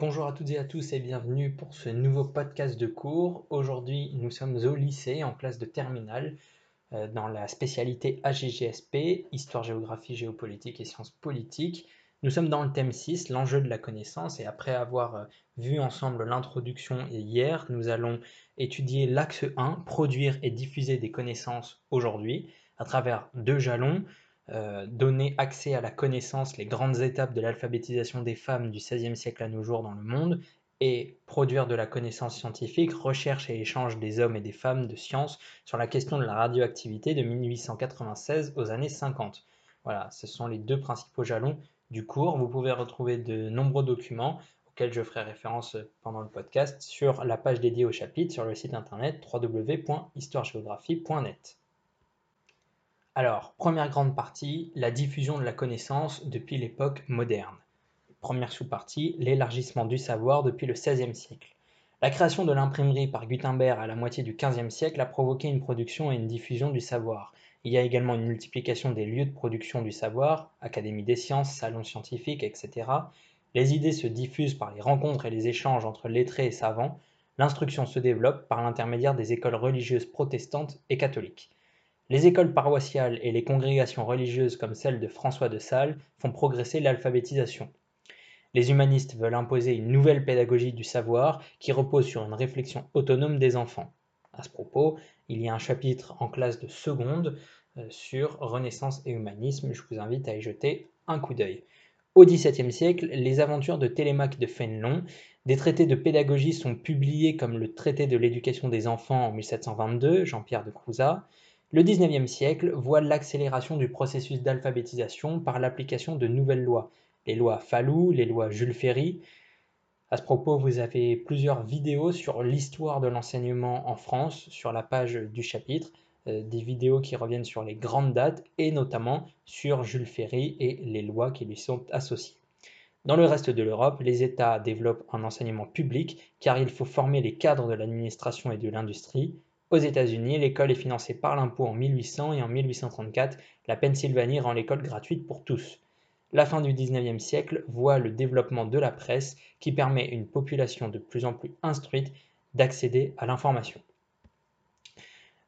Bonjour à toutes et à tous et bienvenue pour ce nouveau podcast de cours. Aujourd'hui, nous sommes au lycée en classe de terminale euh, dans la spécialité AGGSP, Histoire, Géographie, Géopolitique et Sciences Politiques. Nous sommes dans le thème 6, l'enjeu de la connaissance, et après avoir euh, vu ensemble l'introduction hier, nous allons étudier l'axe 1, produire et diffuser des connaissances aujourd'hui, à travers deux jalons, euh, donner accès à la connaissance, les grandes étapes de l'alphabétisation des femmes du XVIe siècle à nos jours dans le monde, et produire de la connaissance scientifique, recherche et échange des hommes et des femmes de science sur la question de la radioactivité de 1896 aux années 50. Voilà, ce sont les deux principaux jalons du cours. Vous pouvez retrouver de nombreux documents auxquels je ferai référence pendant le podcast sur la page dédiée au chapitre sur le site internet www.histoiregéographie.net. Alors, première grande partie, la diffusion de la connaissance depuis l'époque moderne. Première sous-partie, l'élargissement du savoir depuis le XVIe siècle. La création de l'imprimerie par Gutenberg à la moitié du XVe siècle a provoqué une production et une diffusion du savoir. Il y a également une multiplication des lieux de production du savoir, académies des sciences, salons scientifiques, etc. Les idées se diffusent par les rencontres et les échanges entre lettrés et savants. L'instruction se développe par l'intermédiaire des écoles religieuses protestantes et catholiques. Les écoles paroissiales et les congrégations religieuses comme celle de François de Sales font progresser l'alphabétisation. Les humanistes veulent imposer une nouvelle pédagogie du savoir qui repose sur une réflexion autonome des enfants. À ce propos, il y a un chapitre en classe de seconde euh, sur Renaissance et humanisme, je vous invite à y jeter un coup d'œil. Au XVIIe siècle, les aventures de Télémaque de Fénelon, des traités de pédagogie sont publiés comme le traité de l'éducation des enfants en 1722, Jean-Pierre de Crouzat, le XIXe siècle voit l'accélération du processus d'alphabétisation par l'application de nouvelles lois, les lois Fallou, les lois Jules Ferry. À ce propos, vous avez plusieurs vidéos sur l'histoire de l'enseignement en France sur la page du chapitre, euh, des vidéos qui reviennent sur les grandes dates et notamment sur Jules Ferry et les lois qui lui sont associées. Dans le reste de l'Europe, les États développent un enseignement public car il faut former les cadres de l'administration et de l'industrie, aux États-Unis, l'école est financée par l'impôt en 1800 et en 1834, la Pennsylvanie rend l'école gratuite pour tous. La fin du XIXe siècle voit le développement de la presse qui permet à une population de plus en plus instruite d'accéder à l'information.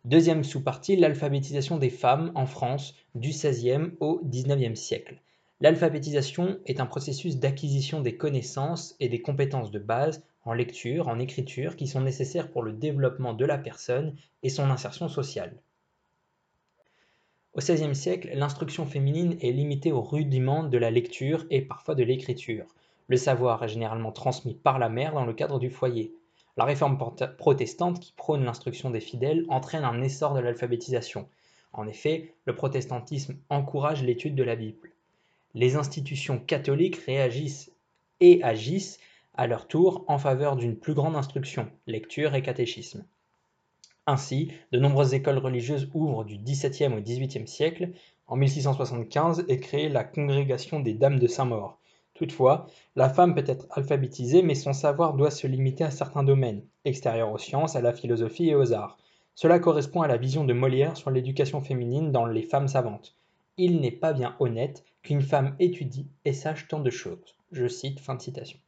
Deuxième sous-partie, l'alphabétisation des femmes en France du XVIe au XIXe siècle. L'alphabétisation est un processus d'acquisition des connaissances et des compétences de base en lecture, en écriture, qui sont nécessaires pour le développement de la personne et son insertion sociale. Au XVIe siècle, l'instruction féminine est limitée aux rudiments de la lecture et parfois de l'écriture. Le savoir est généralement transmis par la mère dans le cadre du foyer. La réforme protestante qui prône l'instruction des fidèles entraîne un essor de l'alphabétisation. En effet, le protestantisme encourage l'étude de la Bible. Les institutions catholiques réagissent et agissent à leur tour en faveur d'une plus grande instruction, lecture et catéchisme. Ainsi, de nombreuses écoles religieuses ouvrent du XVIIe au XVIIIe siècle. En 1675 est créée la Congrégation des Dames de Saint-Maur. Toutefois, la femme peut être alphabétisée, mais son savoir doit se limiter à certains domaines, extérieurs aux sciences, à la philosophie et aux arts. Cela correspond à la vision de Molière sur l'éducation féminine dans Les femmes savantes. Il n'est pas bien honnête qu'une femme étudie et sache tant de choses. Je cite, fin de citation.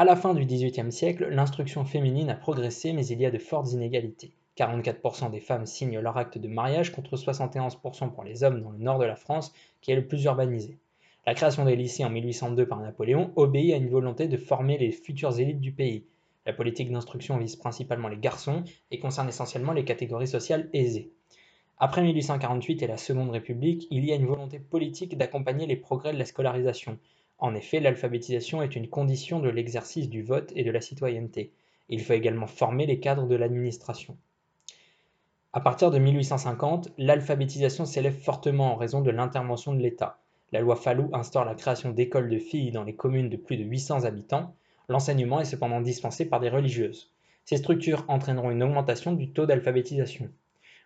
À la fin du XVIIIe siècle, l'instruction féminine a progressé, mais il y a de fortes inégalités. 44% des femmes signent leur acte de mariage contre 71% pour les hommes dans le nord de la France, qui est le plus urbanisé. La création des lycées en 1802 par Napoléon obéit à une volonté de former les futures élites du pays. La politique d'instruction vise principalement les garçons et concerne essentiellement les catégories sociales aisées. Après 1848 et la Seconde République, il y a une volonté politique d'accompagner les progrès de la scolarisation, en effet, l'alphabétisation est une condition de l'exercice du vote et de la citoyenneté. Il faut également former les cadres de l'administration. À partir de 1850, l'alphabétisation s'élève fortement en raison de l'intervention de l'État. La loi Fallou instaure la création d'écoles de filles dans les communes de plus de 800 habitants. L'enseignement est cependant dispensé par des religieuses. Ces structures entraîneront une augmentation du taux d'alphabétisation.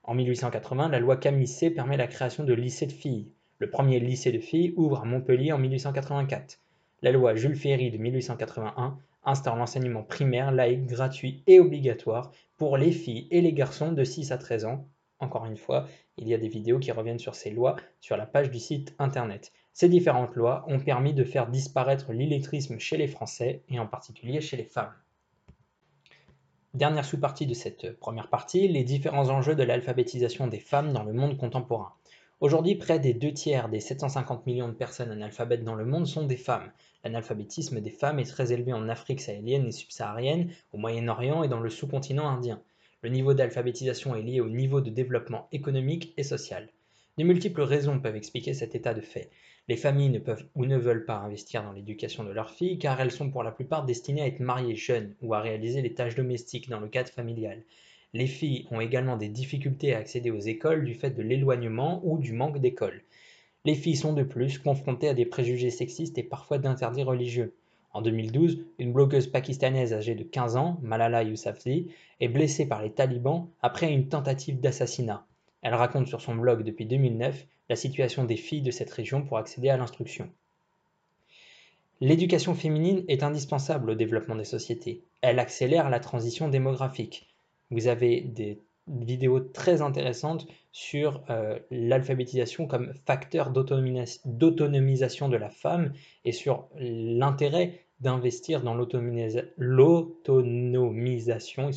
En 1880, la loi Camille permet la création de lycées de filles. Le premier lycée de filles ouvre à Montpellier en 1884. La loi Jules Ferry de 1881 instaure l'enseignement primaire laïque, gratuit et obligatoire pour les filles et les garçons de 6 à 13 ans. Encore une fois, il y a des vidéos qui reviennent sur ces lois sur la page du site internet. Ces différentes lois ont permis de faire disparaître l'illettrisme chez les Français et en particulier chez les femmes. Dernière sous-partie de cette première partie, les différents enjeux de l'alphabétisation des femmes dans le monde contemporain. Aujourd'hui, près des deux tiers des 750 millions de personnes analphabètes dans le monde sont des femmes. L'analphabétisme des femmes est très élevé en Afrique sahélienne et subsaharienne, au Moyen-Orient et dans le sous-continent indien. Le niveau d'alphabétisation est lié au niveau de développement économique et social. De multiples raisons peuvent expliquer cet état de fait. Les familles ne peuvent ou ne veulent pas investir dans l'éducation de leurs filles car elles sont pour la plupart destinées à être mariées jeunes ou à réaliser les tâches domestiques dans le cadre familial. Les filles ont également des difficultés à accéder aux écoles du fait de l'éloignement ou du manque d'écoles. Les filles sont de plus confrontées à des préjugés sexistes et parfois d'interdits religieux. En 2012, une blogueuse pakistanaise âgée de 15 ans, Malala Yousafzai, est blessée par les talibans après une tentative d'assassinat. Elle raconte sur son blog depuis 2009 la situation des filles de cette région pour accéder à l'instruction. L'éducation féminine est indispensable au développement des sociétés. Elle accélère la transition démographique. Vous avez des vidéos très intéressantes sur euh, l'alphabétisation comme facteur d'autonomisation de la femme et sur l'intérêt d'investir dans l'autonomisation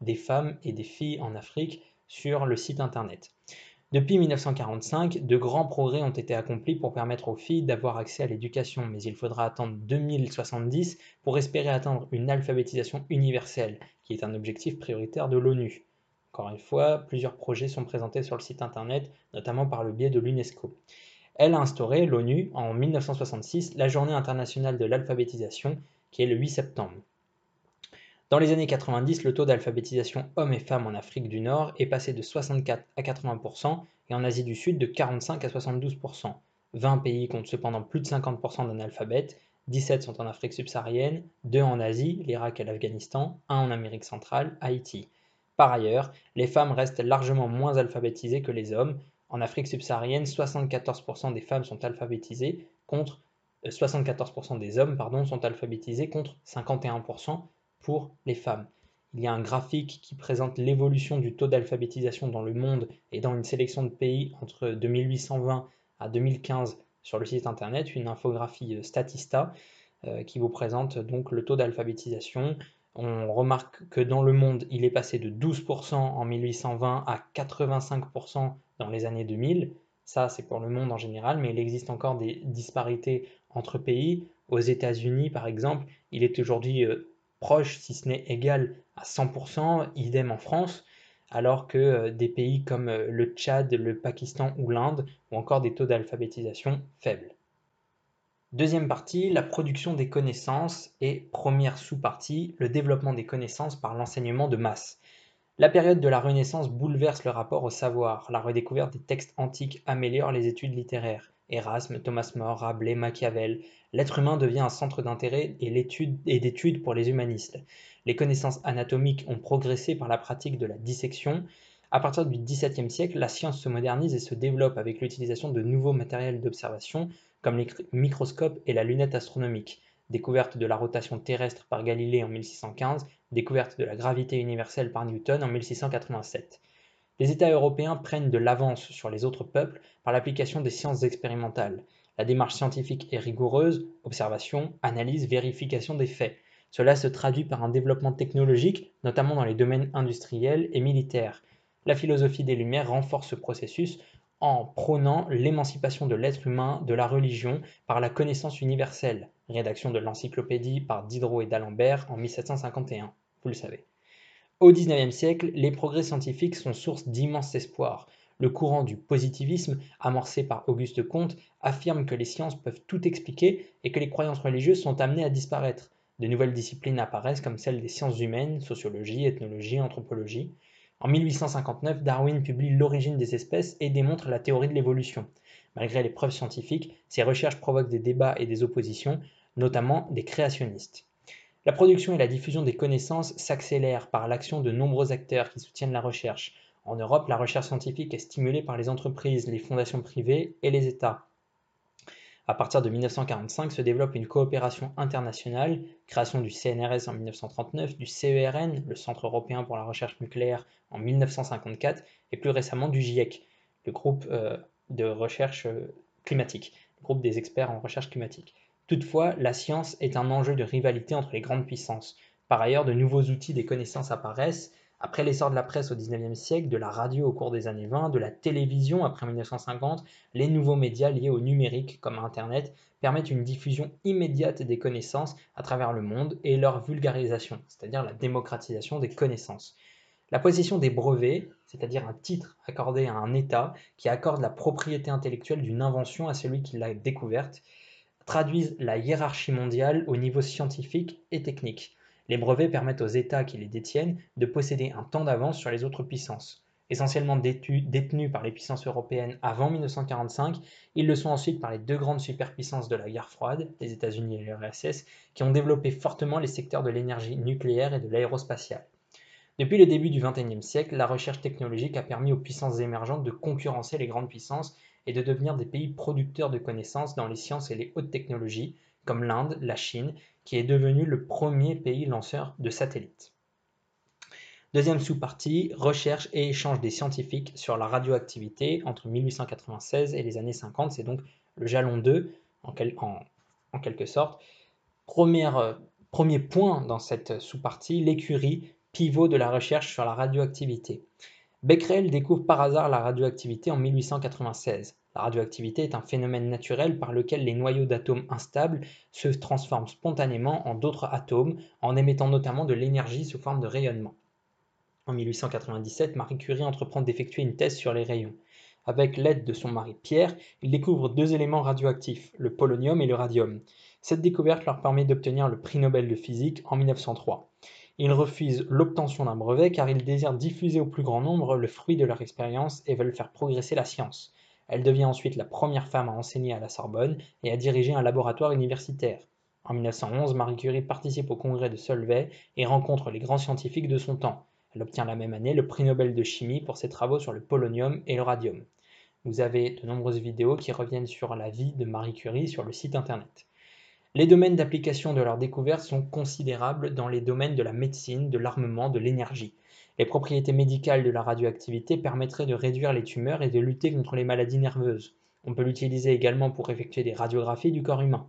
des femmes et des filles en Afrique sur le site internet. Depuis 1945, de grands progrès ont été accomplis pour permettre aux filles d'avoir accès à l'éducation, mais il faudra attendre 2070 pour espérer atteindre une alphabétisation universelle, qui est un objectif prioritaire de l'ONU. Encore une fois, plusieurs projets sont présentés sur le site internet, notamment par le biais de l'UNESCO. Elle a instauré, l'ONU, en 1966, la Journée internationale de l'alphabétisation, qui est le 8 septembre. Dans les années 90, le taux d'alphabétisation hommes et femmes en Afrique du Nord est passé de 64 à 80% et en Asie du Sud de 45 à 72%. 20 pays comptent cependant plus de 50% d'analphabètes, 17 sont en Afrique subsaharienne, 2 en Asie, l'Irak et l'Afghanistan, 1 en Amérique centrale, Haïti. Par ailleurs, les femmes restent largement moins alphabétisées que les hommes. En Afrique subsaharienne, 74% des femmes sont alphabétisées contre 74% euh, des hommes pardon, sont alphabétisés contre 51% pour les femmes. Il y a un graphique qui présente l'évolution du taux d'alphabétisation dans le monde et dans une sélection de pays entre 2820 à 2015 sur le site internet, une infographie euh, Statista euh, qui vous présente donc le taux d'alphabétisation. On remarque que dans le monde, il est passé de 12% en 1820 à 85% dans les années 2000. Ça, c'est pour le monde en général, mais il existe encore des disparités entre pays. Aux États-Unis, par exemple, il est aujourd'hui euh, proche, si ce n'est égal à 100%, idem en France, alors que euh, des pays comme euh, le Tchad, le Pakistan ou l'Inde ont encore des taux d'alphabétisation faibles. Deuxième partie, la production des connaissances et première sous-partie, le développement des connaissances par l'enseignement de masse. La période de la Renaissance bouleverse le rapport au savoir. La redécouverte des textes antiques améliore les études littéraires. Erasme, Thomas More, Rabelais, Machiavel, l'être humain devient un centre d'intérêt et d'étude pour les humanistes. Les connaissances anatomiques ont progressé par la pratique de la dissection. À partir du XVIIe siècle, la science se modernise et se développe avec l'utilisation de nouveaux matériels d'observation comme les microscopes et la lunette astronomique. Découverte de la rotation terrestre par Galilée en 1615, découverte de la gravité universelle par Newton en 1687 les États européens prennent de l'avance sur les autres peuples par l'application des sciences expérimentales. La démarche scientifique est rigoureuse, observation, analyse, vérification des faits. Cela se traduit par un développement technologique, notamment dans les domaines industriels et militaires. La philosophie des Lumières renforce ce processus en prônant l'émancipation de l'être humain de la religion par la connaissance universelle. Rédaction de l'encyclopédie par Diderot et d'Alembert en 1751, vous le savez. Au XIXe siècle, les progrès scientifiques sont source d'immenses espoirs. Le courant du positivisme, amorcé par Auguste Comte, affirme que les sciences peuvent tout expliquer et que les croyances religieuses sont amenées à disparaître. De nouvelles disciplines apparaissent comme celles des sciences humaines, sociologie, ethnologie, anthropologie. En 1859, Darwin publie L'origine des espèces et démontre la théorie de l'évolution. Malgré les preuves scientifiques, ces recherches provoquent des débats et des oppositions, notamment des créationnistes. La production et la diffusion des connaissances s'accélèrent par l'action de nombreux acteurs qui soutiennent la recherche. En Europe, la recherche scientifique est stimulée par les entreprises, les fondations privées et les États. À partir de 1945 se développe une coopération internationale, création du CNRS en 1939, du CERN, le Centre européen pour la recherche nucléaire, en 1954, et plus récemment du GIEC, le groupe euh, de recherche euh, climatique. groupe des experts en recherche climatique. Toutefois, la science est un enjeu de rivalité entre les grandes puissances. Par ailleurs, de nouveaux outils des connaissances apparaissent. Après l'essor de la presse au XIXe siècle, de la radio au cours des années 20, de la télévision après 1950, les nouveaux médias liés au numérique comme Internet permettent une diffusion immédiate des connaissances à travers le monde et leur vulgarisation, c'est-à-dire la démocratisation des connaissances. La possession des brevets, c'est-à-dire un titre accordé à un État qui accorde la propriété intellectuelle d'une invention à celui qui l'a découverte, traduisent la hiérarchie mondiale au niveau scientifique et technique. Les brevets permettent aux États qui les détiennent de posséder un temps d'avance sur les autres puissances. Essentiellement détenus par les puissances européennes avant 1945, ils le sont ensuite par les deux grandes superpuissances de la guerre froide, les États-Unis et l'URSS, qui ont développé fortement les secteurs de l'énergie nucléaire et de l'aérospatiale. Depuis le début du XXIe siècle, la recherche technologique a permis aux puissances émergentes de concurrencer les grandes puissances et de devenir des pays producteurs de connaissances dans les sciences et les hautes technologies, comme l'Inde, la Chine, qui est devenu le premier pays lanceur de satellites. Deuxième sous-partie, recherche et échange des scientifiques sur la radioactivité entre 1896 et les années 50, c'est donc le jalon 2 en, quelque sorte. Euh, premier point dans cette sous-partie, l'écurie, pivot de la recherche sur la radioactivité. Becquerel découvre par hasard la radioactivité en 1896. La radioactivité est un phénomène naturel par lequel les noyaux d'atomes instables se transforment spontanément en d'autres atomes en émettant notamment de l'énergie sous forme de rayonnement. En 1897, Marie Curie entreprend d'effectuer une thèse sur les rayons. Avec l'aide de son mari Pierre, il découvre deux éléments radioactifs, le polonium et le radium. Cette découverte leur permet d'obtenir le prix Nobel de physique en 1903. Ils refusent l'obtention d'un brevet car ils désirent diffuser au plus grand nombre le fruit de leur expérience et veulent faire progresser la science. Elle devient ensuite la première femme à enseigner à la Sorbonne et à diriger un laboratoire universitaire. En 1911, Marie Curie participe au congrès de Solvay et rencontre les grands scientifiques de son temps. Elle obtient la même année le prix Nobel de chimie pour ses travaux sur le polonium et le radium. Vous avez de nombreuses vidéos qui reviennent sur la vie de Marie Curie sur le site internet. Les domaines d'application de leurs découvertes sont considérables dans les domaines de la médecine, de l'armement, de l'énergie. Les propriétés médicales de la radioactivité permettraient de réduire les tumeurs et de lutter contre les maladies nerveuses. On peut l'utiliser également pour effectuer des radiographies du corps humain.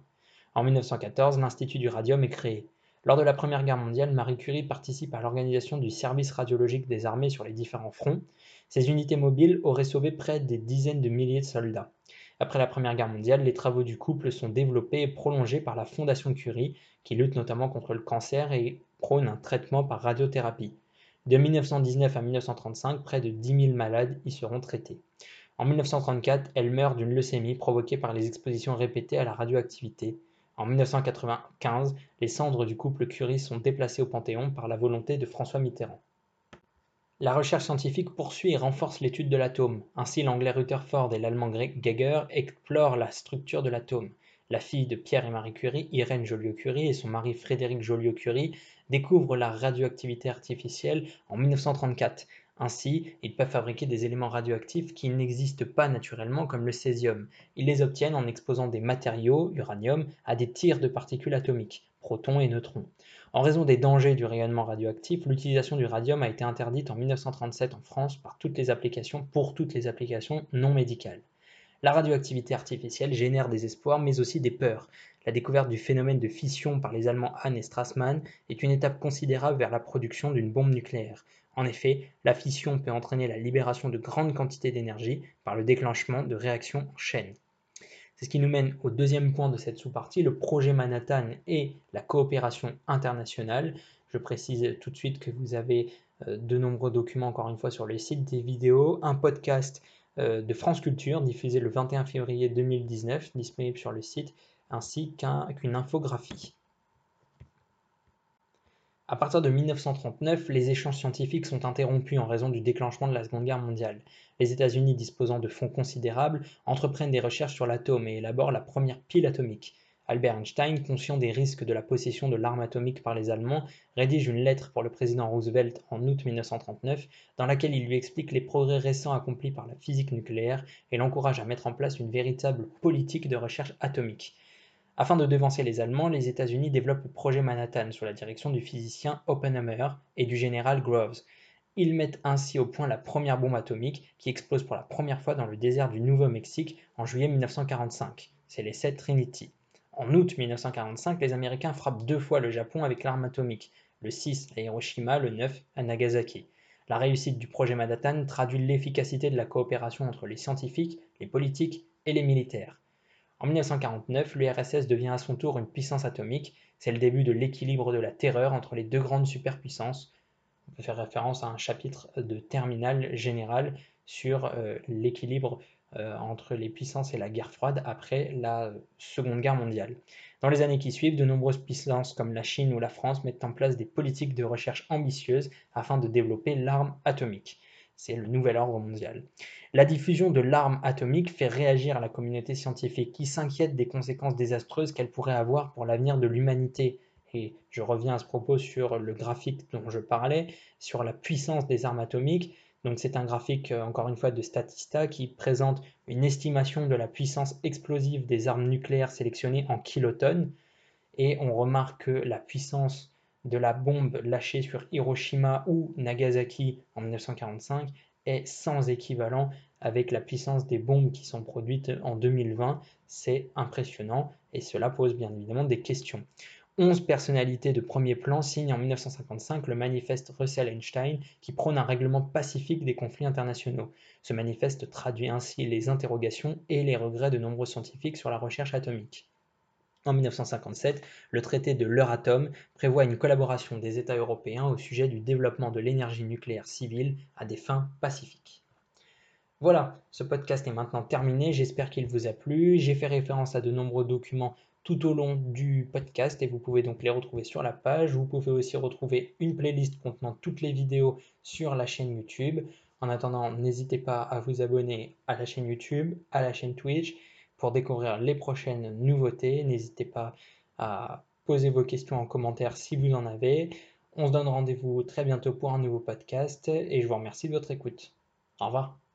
En 1914, l'Institut du radium est créé. Lors de la Première Guerre mondiale, Marie Curie participe à l'organisation du service radiologique des armées sur les différents fronts. Ces unités mobiles auraient sauvé près des dizaines de milliers de soldats. Après la Première Guerre mondiale, les travaux du couple sont développés et prolongés par la Fondation Curie, qui lutte notamment contre le cancer et prône un traitement par radiothérapie. De 1919 à 1935, près de 10 000 malades y seront traités. En 1934, elle meurt d'une leucémie provoquée par les expositions répétées à la radioactivité. En 1995, les cendres du couple Curie sont déplacées au Panthéon par la volonté de François Mitterrand. La recherche scientifique poursuit et renforce l'étude de l'atome. Ainsi, l'anglais Rutherford et l'allemand Geiger explorent la structure de l'atome. La fille de Pierre et Marie Curie, Irène Joliot-Curie, et son mari Frédéric Joliot-Curie découvrent la radioactivité artificielle en 1934. Ainsi, ils peuvent fabriquer des éléments radioactifs qui n'existent pas naturellement comme le césium. Ils les obtiennent en exposant des matériaux, uranium, à des tirs de particules atomiques, protons et neutrons. En raison des dangers du rayonnement radioactif, l'utilisation du radium a été interdite en 1937 en France par toutes les applications pour toutes les applications non médicales. La radioactivité artificielle génère des espoirs mais aussi des peurs. La découverte du phénomène de fission par les Allemands Hahn et Strassmann est une étape considérable vers la production d'une bombe nucléaire. En effet, la fission peut entraîner la libération de grandes quantités d'énergie par le déclenchement de réactions en chaîne. Ce qui nous mène au deuxième point de cette sous-partie, le projet Manhattan et la coopération internationale. Je précise tout de suite que vous avez euh, de nombreux documents, encore une fois, sur le site, des vidéos, un podcast euh, de France Culture diffusé le 21 février 2019, disponible sur le site, ainsi qu'une infographie. À partir de 1939, les échanges scientifiques sont interrompus en raison du déclenchement de la Seconde Guerre mondiale. Les États-Unis, disposant de fonds considérables, entreprennent des recherches sur l'atome et élaborent la première pile atomique. Albert Einstein, conscient des risques de la possession de l'arme atomique par les Allemands, rédige une lettre pour le président Roosevelt en août 1939 dans laquelle il lui explique les progrès récents accomplis par la physique nucléaire et l'encourage à mettre en place une véritable politique de recherche atomique. Afin de devancer les Allemands, les États-Unis développent le projet Manhattan sous la direction du physicien Oppenheimer et du général Groves. Ils mettent ainsi au point la première bombe atomique qui explose pour la première fois dans le désert du Nouveau-Mexique en juillet 1945. c'est l'essai Trinity. En août 1945, les Américains frappent deux fois le Japon avec l'arme atomique, le 6 à Hiroshima, le 9 à Nagasaki. La réussite du projet Manhattan traduit l'efficacité de la coopération entre les scientifiques, les politiques et les militaires. En 1949, l'URSS devient à son tour une puissance atomique. C'est le début de l'équilibre de la terreur entre les deux grandes superpuissances. On peut faire référence à un chapitre de terminal général sur euh, l'équilibre euh, entre les puissances et la guerre froide après la Seconde Guerre mondiale. Dans les années qui suivent, de nombreuses puissances comme la Chine ou la France mettent en place des politiques de recherche ambitieuses afin de développer l'arme atomique. C'est le nouvel ordre mondial. La diffusion de l'arme atomique fait réagir la communauté scientifique qui s'inquiète des conséquences désastreuses qu'elle pourrait avoir pour l'avenir de l'humanité. Et je reviens à ce propos sur le graphique dont je parlais, sur la puissance des armes atomiques. Donc c'est un graphique, euh, encore une fois, de Statista qui présente une estimation de la puissance explosive des armes nucléaires sélectionnées en kilotonnes. Et on remarque que la puissance de la bombe lâchée sur Hiroshima ou Nagasaki en 1945 est sans équivalent avec la puissance des bombes qui sont produites en 2020. C'est impressionnant et cela pose bien évidemment des questions. 11 personnalités de premier plan signent en 1955 le manifeste Russell-Einstein qui prône un règlement pacifique des conflits internationaux. Ce manifeste traduit ainsi les interrogations et les regrets de nombreux scientifiques sur la recherche atomique. En 1957, le traité de l'Euratom prévoit une collaboration des États européens au sujet du développement de l'énergie nucléaire civile à des fins pacifiques. Voilà, ce podcast est maintenant terminé, j'espère qu'il vous a plu. J'ai fait référence à de nombreux documents tout au long du podcast et vous pouvez donc les retrouver sur la page. Vous pouvez aussi retrouver une playlist contenant toutes les vidéos sur la chaîne YouTube. En attendant, n'hésitez pas à vous abonner à la chaîne YouTube, à la chaîne Twitch pour découvrir les prochaines nouveautés. N'hésitez pas à poser vos questions en commentaire si vous en avez. On se donne rendez-vous très bientôt pour un nouveau podcast et je vous remercie de votre écoute. Au revoir.